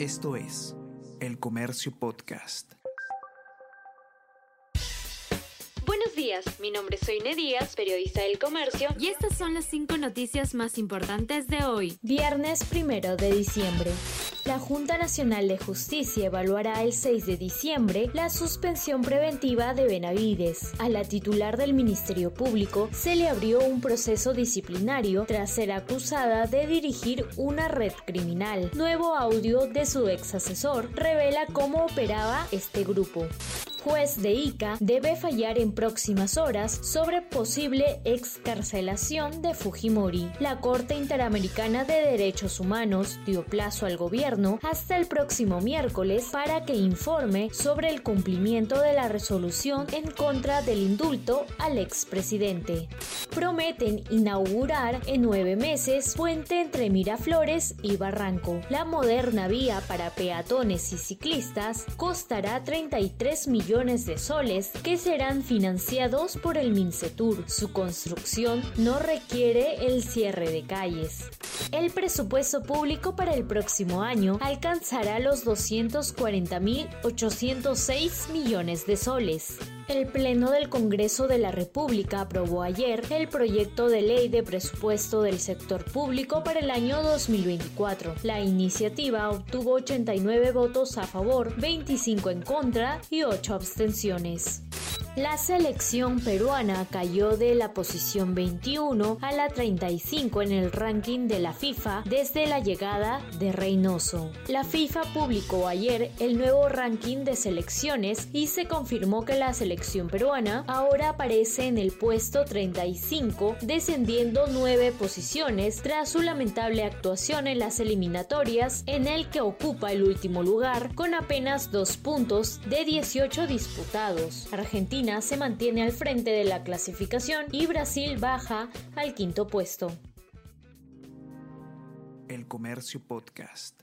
Esto es El Comercio Podcast. Buenos días, mi nombre es Soine Díaz, periodista del comercio, y estas son las cinco noticias más importantes de hoy. Viernes primero de diciembre. La Junta Nacional de Justicia evaluará el 6 de diciembre la suspensión preventiva de Benavides. A la titular del Ministerio Público se le abrió un proceso disciplinario tras ser acusada de dirigir una red criminal. Nuevo audio de su ex asesor revela cómo operaba este grupo juez de Ica debe fallar en próximas horas sobre posible excarcelación de Fujimori. La Corte Interamericana de Derechos Humanos dio plazo al gobierno hasta el próximo miércoles para que informe sobre el cumplimiento de la resolución en contra del indulto al expresidente. Prometen inaugurar en nueve meses puente entre Miraflores y Barranco. La moderna vía para peatones y ciclistas costará 33 millones de soles que serán financiados por el Mincetur. Su construcción no requiere el cierre de calles. El presupuesto público para el próximo año alcanzará los 240.806 millones de soles. El Pleno del Congreso de la República aprobó ayer el proyecto de ley de presupuesto del sector público para el año 2024. La iniciativa obtuvo 89 votos a favor, 25 en contra y 8 abstenciones. La selección peruana cayó de la posición 21 a la 35 en el ranking de la FIFA desde la llegada de Reynoso. La FIFA publicó ayer el nuevo ranking de selecciones y se confirmó que la selección peruana ahora aparece en el puesto 35, descendiendo nueve posiciones tras su lamentable actuación en las eliminatorias, en el que ocupa el último lugar con apenas dos puntos de 18 disputados. Se mantiene al frente de la clasificación y Brasil baja al quinto puesto. El Comercio Podcast.